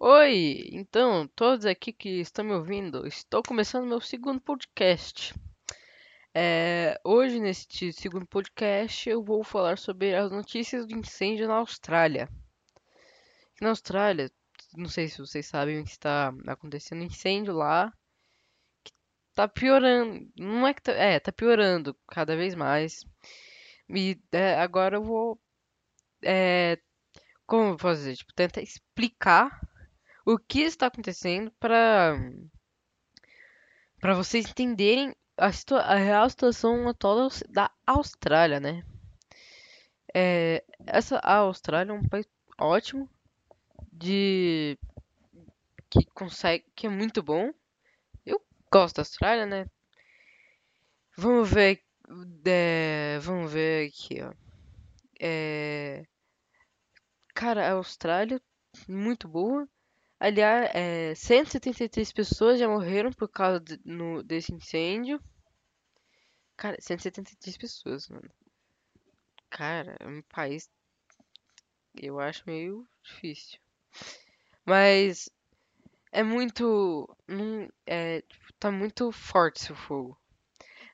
Oi, então, todos aqui que estão me ouvindo, estou começando meu segundo podcast. É, hoje, neste segundo podcast, eu vou falar sobre as notícias do incêndio na Austrália. Na Austrália, não sei se vocês sabem que está acontecendo incêndio lá, que tá piorando, não é que tá, é, tá piorando cada vez mais. E é, agora eu vou, é, como eu dizer, tipo, tentar explicar o que está acontecendo para para vocês entenderem a, situa- a real situação atual da Austrália, né? É, essa a Austrália é um país ótimo de que consegue que é muito bom. Eu gosto da Austrália, né? Vamos ver, é, vamos ver aqui, ó. É, cara, a Austrália muito boa. Aliás, é, 173 pessoas já morreram por causa de- no, desse incêndio. Cara, 173 pessoas, mano. Cara, é um país eu acho meio difícil. Mas é muito. É, tipo, tá muito forte esse fogo.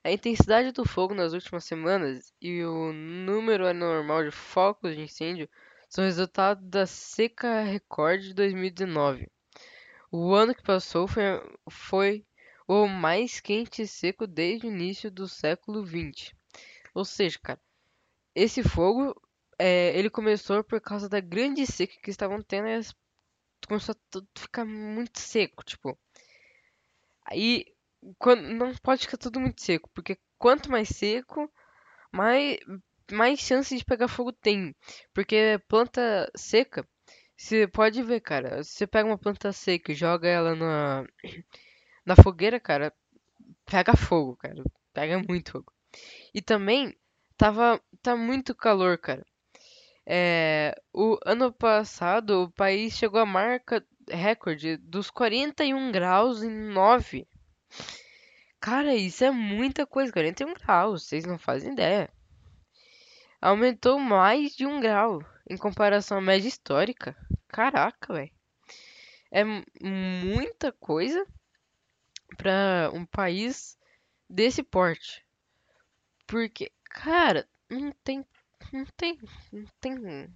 A intensidade do fogo nas últimas semanas e o número anormal de focos de incêndio são resultado da seca recorde de 2019. O ano que passou foi, foi o mais quente e seco desde o início do século XX. Ou seja, cara, esse fogo é, ele começou por causa da grande seca que estavam tendo e começou a tudo ficar muito seco, tipo. Aí quando, não pode ficar tudo muito seco, porque quanto mais seco, mais, mais chance de pegar fogo tem. Porque planta seca, você pode ver, cara. Você pega uma planta seca e joga ela na, na fogueira, cara, pega fogo, cara. Pega muito fogo. E também tava tá muito calor, cara. É, o ano passado o país chegou à marca recorde dos 41 graus em 9. Cara, isso é muita coisa, 41 graus, vocês não fazem ideia. Aumentou mais de um grau em comparação à média histórica. Caraca, velho. É mu- muita coisa para um país desse porte. Porque, cara, não tem, não tem, não tem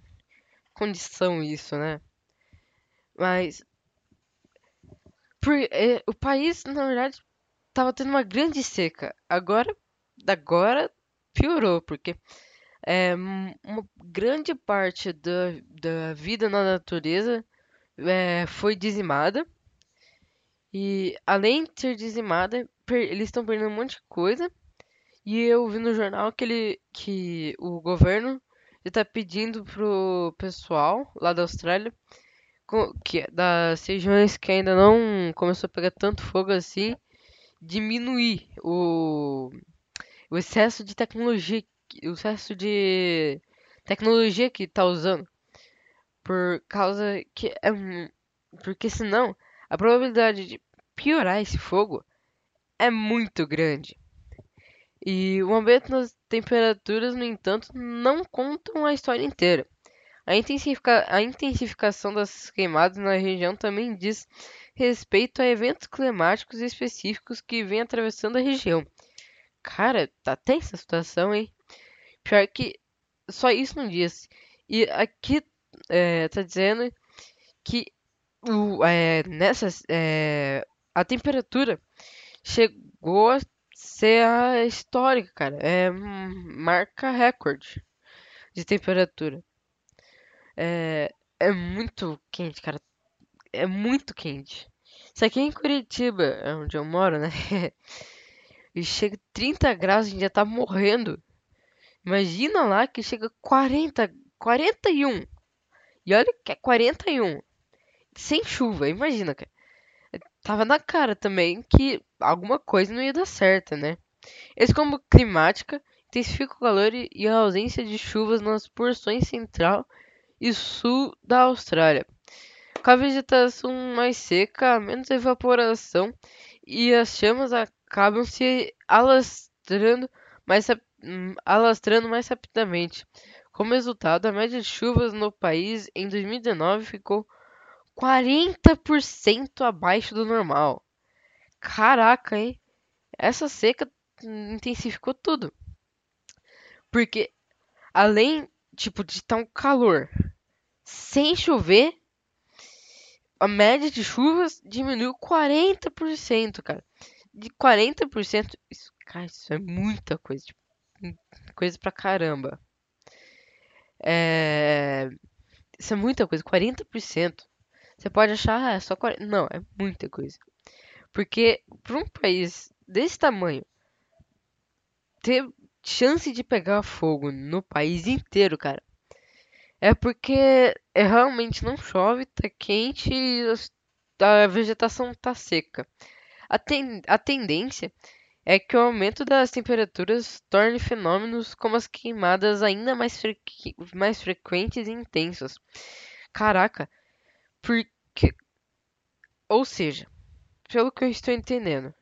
condição isso, né? Mas por, é, o país, na verdade, tava tendo uma grande seca. Agora, agora piorou, porque é, um- uma grande parte da, da vida na natureza é, foi dizimada. E além de ser dizimada, per- eles estão perdendo um monte de coisa. E eu vi no jornal que, ele, que o governo está pedindo pro pessoal lá da Austrália, co- que, das regiões que ainda não começou a pegar tanto fogo assim, diminuir o, o excesso de tecnologia, o excesso de tecnologia que tá usando. Por causa que é. Porque senão a probabilidade de piorar esse fogo é muito grande. E o aumento nas temperaturas, no entanto, não contam a história inteira. A, intensifica- a intensificação das queimadas na região também diz respeito a eventos climáticos específicos que vêm atravessando a região. Cara, tá tensa a situação, hein? Pior que só isso não diz. E aqui é, tá dizendo que o, é, nessas, é, a temperatura chegou a ser a histórica, cara. É hum, marca recorde de temperatura. É, é muito quente, cara. É muito quente. Isso aqui é em Curitiba, é onde eu moro, né? E chega 30 graus, a gente já tá morrendo. Imagina lá que chega 40, 41. E olha que é 41. Sem chuva, imagina, cara. Tava na cara também que alguma coisa não ia dar certo, né? Esse combo climática intensifica o calor e a ausência de chuvas nas porções central e sul da Austrália. Com a vegetação mais seca, menos evaporação e as chamas acabam se alastrando mais, alastrando mais rapidamente. Como resultado, a média de chuvas no país em 2019 ficou 40% abaixo do normal. Caraca, hein? Essa seca intensificou tudo. Porque além, tipo, de estar um calor sem chover, a média de chuvas diminuiu 40%, cara. De 40%, isso, cara, isso é muita coisa, tipo, coisa pra caramba. É, isso é muita coisa, 40%. Você pode achar, ah, é só 40. Não, é muita coisa. Porque para um país desse tamanho ter chance de pegar fogo no país inteiro, cara, é porque é, realmente não chove, tá quente e a vegetação tá seca. A, ten, a tendência é que o aumento das temperaturas torne fenômenos como as queimadas ainda mais, frequ, mais frequentes e intensas. Caraca, porque. Ou seja, pelo que eu estou entendendo,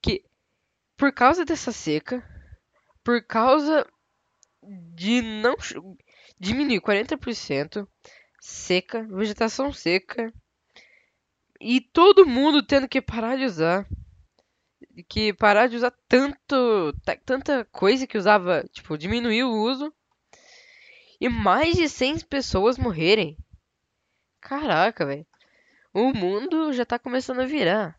que por causa dessa seca, por causa de não diminuir 40%, seca, vegetação seca, e todo mundo tendo que parar de usar, que parar de usar tanto, tanta coisa que usava, tipo, diminuir o uso, e mais de 100 pessoas morrerem. Caraca, velho. O mundo já tá começando a virar.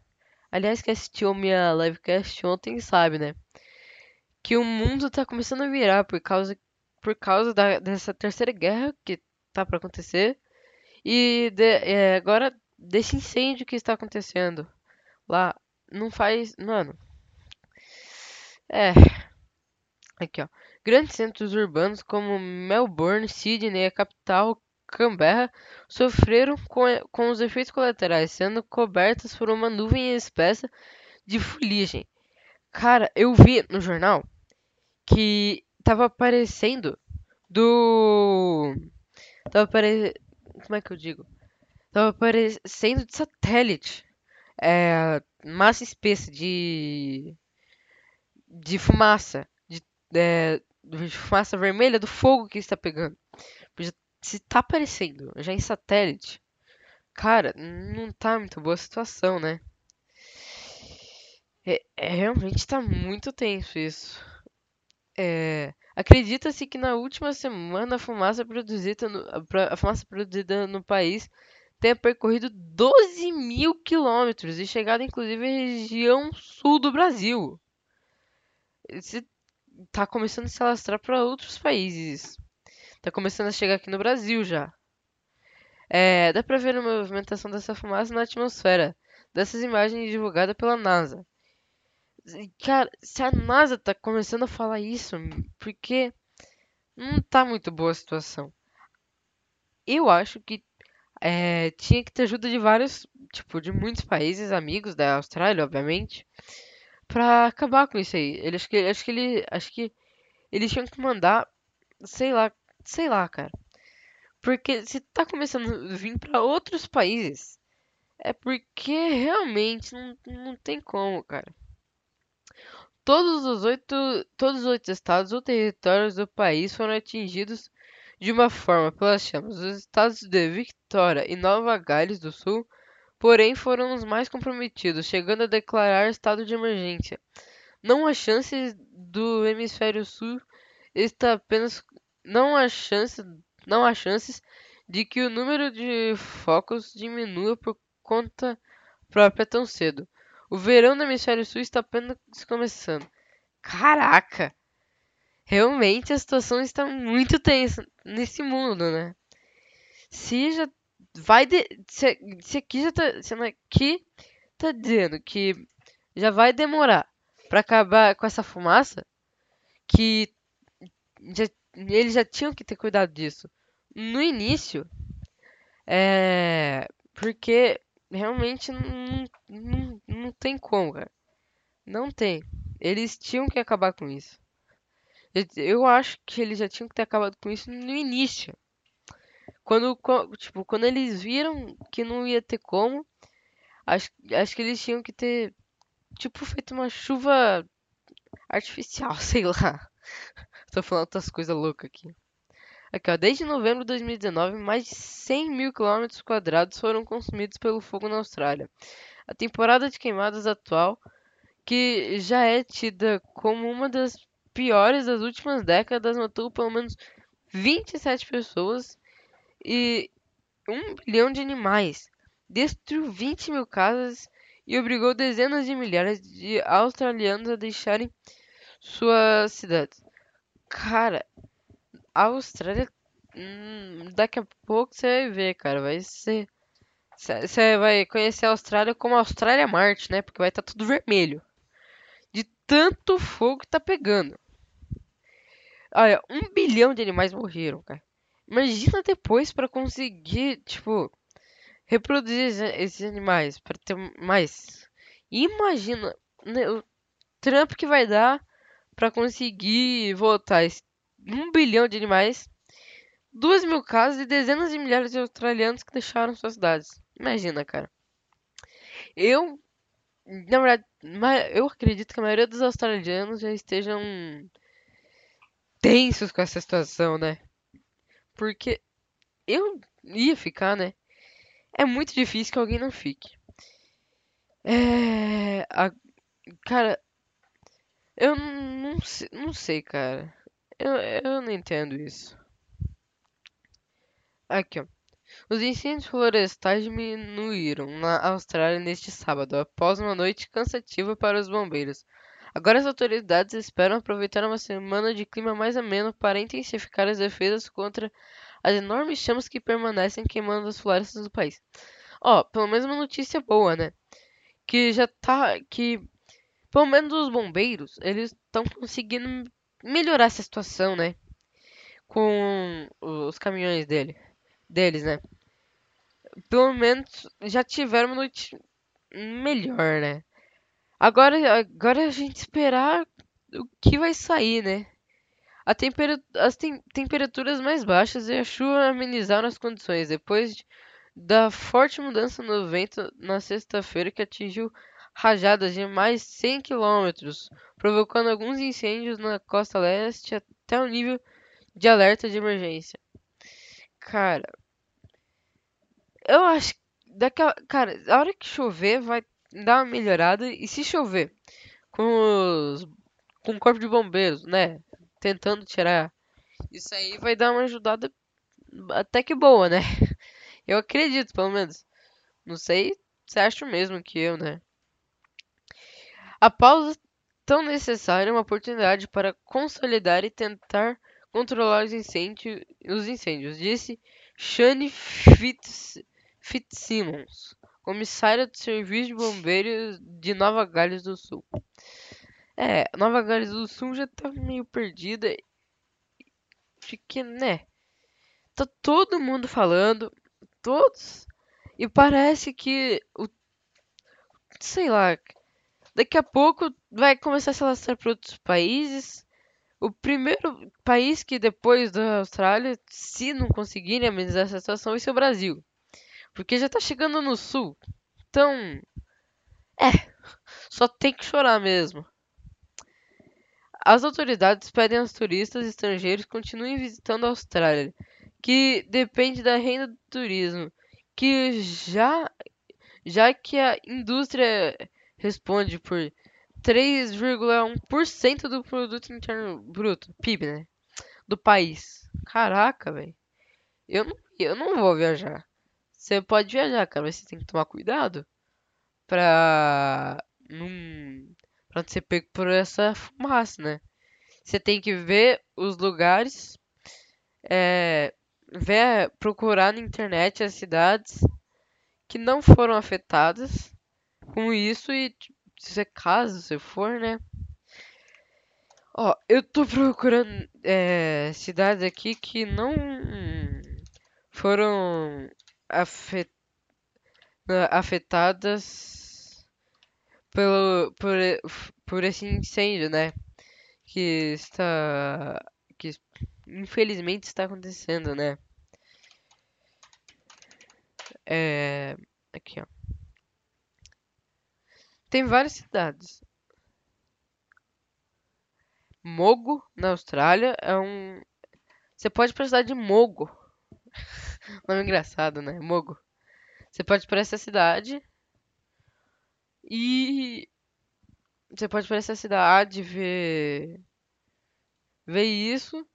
Aliás, quem assistiu minha livecast ontem sabe, né? Que o mundo tá começando a virar por causa, por causa da, dessa terceira guerra que tá para acontecer. E de, é, agora desse incêndio que está acontecendo lá. Não faz. Mano. É. Aqui, ó. Grandes centros urbanos como Melbourne, Sydney, a capital, Canberra sofreram com, com os efeitos colaterais, sendo cobertas por uma nuvem espessa de fuligem. Cara, eu vi no jornal que tava aparecendo do. Tava aparecendo. Como é que eu digo? Tava aparecendo de satélite. É, massa espessa de. de fumaça. De, é, de fumaça vermelha do fogo que está pegando se tá aparecendo já em satélite, cara, não tá muito boa a situação, né? É, é realmente tá muito tenso isso. É, Acredita-se que na última semana a fumaça produzida no, a fumaça produzida no país tenha percorrido 12 mil quilômetros e chegado inclusive à região sul do Brasil. Está começando a se alastrar para outros países. Tá começando a chegar aqui no Brasil já. É, dá pra ver a movimentação dessa fumaça na atmosfera. Dessas imagens divulgadas pela NASA. Cara, se a NASA tá começando a falar isso, porque não tá muito boa a situação. Eu acho que é, tinha que ter ajuda de vários, tipo, de muitos países, amigos da Austrália, obviamente, pra acabar com isso aí. Ele, acho que, acho que ele, acho que eles tinham que mandar, sei lá, Sei lá, cara. Porque se tá começando a vir para outros países, é porque realmente não, não tem como, cara. Todos os oito, todos os oito estados ou territórios do país foram atingidos de uma forma pelas chamas. Os estados de Victoria e Nova Gales do Sul, porém, foram os mais comprometidos, chegando a declarar estado de emergência. Não há chances do hemisfério sul está apenas não há chance, não há chances de que o número de focos diminua por conta própria tão cedo. O verão no hemisfério sul está apenas começando. Caraca! Realmente a situação está muito tensa nesse mundo, né? Se já vai de, se, se aqui já tá, se aqui tá dizendo que já vai demorar para acabar com essa fumaça, que já eles já tinham que ter cuidado disso no início. É. Porque realmente não, não, não tem como, cara. Não tem. Eles tinham que acabar com isso. Eu acho que eles já tinham que ter acabado com isso no início. Quando, tipo, quando eles viram que não ia ter como, acho, acho que eles tinham que ter, tipo, feito uma chuva artificial, sei lá. Tô falando outras coisas loucas aqui. Aqui, ó, desde novembro de 2019, mais de 100 mil quilômetros quadrados foram consumidos pelo fogo na Austrália. A temporada de queimadas atual, que já é tida como uma das piores das últimas décadas, matou pelo menos 27 pessoas e um bilhão de animais, destruiu 20 mil casas e obrigou dezenas de milhares de australianos a deixarem suas cidades. Cara, a Austrália. Hum, daqui a pouco você vai ver, cara. Vai ser. Você vai conhecer a Austrália como a Austrália Marte, né? Porque vai estar tá tudo vermelho. De tanto fogo que tá pegando. Olha, um bilhão de animais morreram, cara. Imagina depois para conseguir, tipo, reproduzir esses animais, para ter mais. Imagina né, o trampo que vai dar para conseguir voltar um bilhão de animais, duas mil casas e dezenas de milhares de australianos que deixaram suas cidades. Imagina, cara. Eu, na verdade, eu acredito que a maioria dos australianos já estejam tensos com essa situação, né? Porque eu ia ficar, né? É muito difícil que alguém não fique. É. A, cara, eu não, não sei, cara. Eu, eu não entendo isso. Aqui, ó. Os incêndios florestais diminuíram na Austrália neste sábado, após uma noite cansativa para os bombeiros. Agora as autoridades esperam aproveitar uma semana de clima mais ameno para intensificar as defesas contra as enormes chamas que permanecem queimando as florestas do país. Ó, pelo menos uma notícia boa, né? Que já tá. Que. Pelo menos os bombeiros, eles estão conseguindo melhorar essa situação, né? Com os caminhões dele, deles, né? Pelo menos já tiveram uma noite melhor, né? Agora, agora a gente esperar o que vai sair, né? A tempera as tem temperaturas mais baixas e a chuva amenizaram as condições depois de, da forte mudança no vento na sexta-feira que atingiu rajadas de mais 100 km, provocando alguns incêndios na costa leste até o nível de alerta de emergência. Cara, eu acho a, cara, a hora que chover vai dar uma melhorada e se chover com os com o corpo de bombeiros, né, tentando tirar isso aí vai dar uma ajudada até que boa, né? Eu acredito, pelo menos. Não sei se acha o mesmo que eu, né? A pausa tão necessária é uma oportunidade para consolidar e tentar controlar os incêndios, os incêndios disse Shane Fitz, Fitzsimmons, comissária do Serviço de Bombeiros de Nova Gales do Sul. É, Nova Gales do Sul já tá meio perdida. Porque, né? Tá todo mundo falando, todos, e parece que o sei lá, Daqui a pouco vai começar a se alastrar para outros países. O primeiro país que depois da Austrália, se não conseguirem amenizar essa situação, vai ser o Brasil. Porque já está chegando no sul. Então, é, só tem que chorar mesmo. As autoridades pedem aos turistas estrangeiros continuem visitando a Austrália, que depende da renda do turismo, que já já que a indústria responde por 3,1% do produto interno bruto, PIB, né? Do país. Caraca, velho. Eu não, eu não vou viajar. Você pode viajar, cara, mas você tem que tomar cuidado pra não pra ser pego por essa fumaça, né? Você tem que ver os lugares, é, ver, procurar na internet as cidades que não foram afetadas com isso e se você caso você for, né? Ó, eu tô procurando é, cidades aqui que não foram afetadas pelo por, por esse incêndio, né? Que está que infelizmente está acontecendo, né? É, aqui, ó. Tem várias cidades. Mogo, na Austrália, é um Você pode cidade de Mogo. Nome engraçado, né? Mogo. Você pode ir pra essa cidade e você pode ir pra essa cidade ver ver isso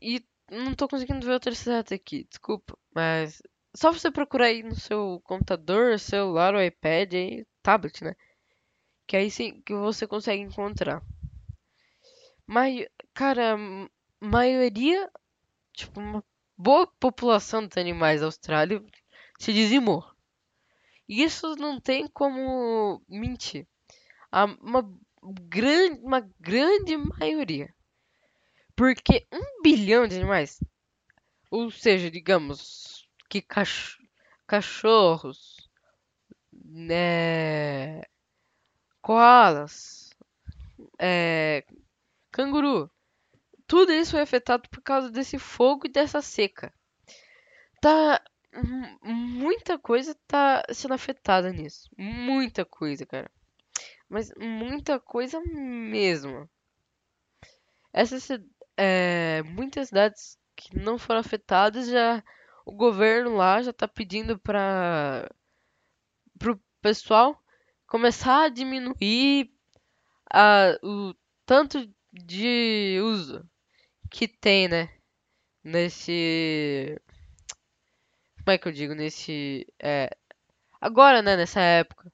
e não tô conseguindo ver outra cidade aqui, desculpa, mas só você procurar aí no seu computador, celular iPad aí, tablet, né? Que aí sim que você consegue encontrar. Mas, cara, maioria, tipo, uma boa população dos animais da Austrália se dizimou. Isso não tem como mentir. A- Uma grande, uma grande maioria. Porque um bilhão de animais, ou seja, digamos que cach- cachorros, né, koalas, é, canguru, tudo isso foi afetado por causa desse fogo e dessa seca. Tá, mu- muita coisa tá sendo afetada nisso. Muita coisa, cara. Mas muita coisa mesmo. Essas, é, muitas cidades que não foram afetadas já o governo lá já tá pedindo para pro pessoal começar a diminuir a, o tanto de uso que tem, né? Nesse, como é que eu digo, nesse, é, agora, né, nessa época.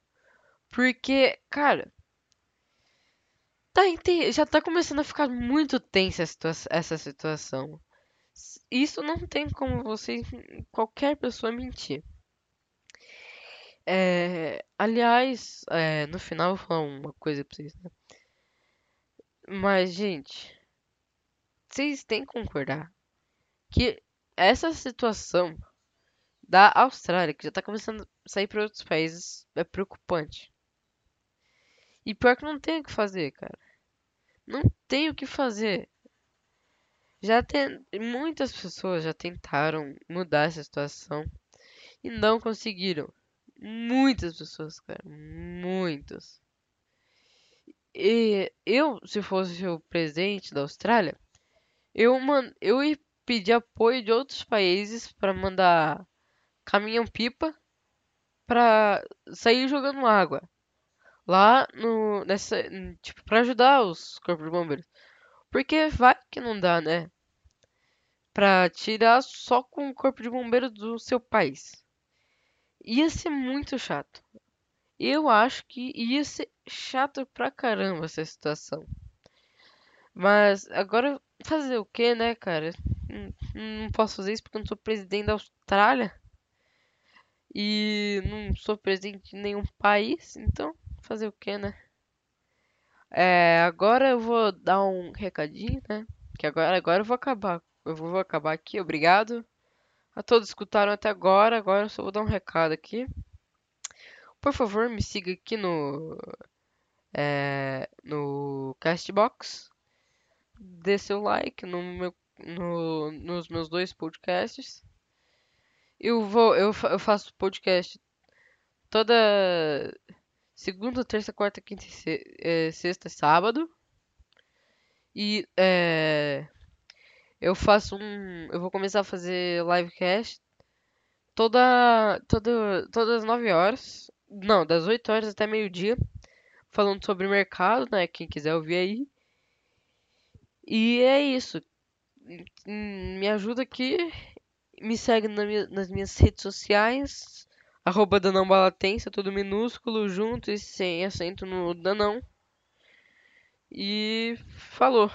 Porque, cara, tá, já tá começando a ficar muito tensa situa- essa situação. Isso não tem como você, qualquer pessoa mentir. É, aliás, é, no final eu vou falar uma coisa pra vocês, né? Mas, gente, vocês têm que concordar que essa situação da Austrália, que já tá começando a sair para outros países, é preocupante. E pior que não tem o que fazer, cara. Não tem o que fazer. Já tem muitas pessoas já tentaram mudar essa situação e não conseguiram. Muitas pessoas, cara, muitas. E eu, se fosse o presidente da Austrália, eu man, eu ia pedir apoio de outros países para mandar caminhão-pipa para sair jogando água lá no nessa, tipo, para ajudar os corpos de bombeiros. Porque vai que não dá, né? Pra tirar só com o corpo de bombeiro do seu país. Ia ser muito chato. Eu acho que ia ser chato pra caramba essa situação. Mas agora fazer o que, né, cara? Não, não posso fazer isso porque eu não sou presidente da Austrália. E não sou presidente de nenhum país. Então, fazer o que, né? É, agora eu vou dar um recadinho, né? Que agora, agora eu vou acabar. Eu vou acabar aqui. Obrigado a todos que escutaram até agora. Agora eu só vou dar um recado aqui. Por favor, me siga aqui no é, no Castbox. Dê seu like no meu, no, nos meus dois podcasts. Eu vou, eu, eu faço podcast toda segunda, terça, quarta, quinta, e eh, sexta, sábado. E é, eu faço um, eu vou começar a fazer livecast toda, toda, todas as 9 horas. Não, das 8 horas até meio-dia, falando sobre mercado, né? Quem quiser ouvir aí. E é isso. Me ajuda aqui. Me segue na minha- nas minhas redes sociais. Arroba Danão Balatense, é tudo minúsculo, junto e sem acento no Danão. E falou.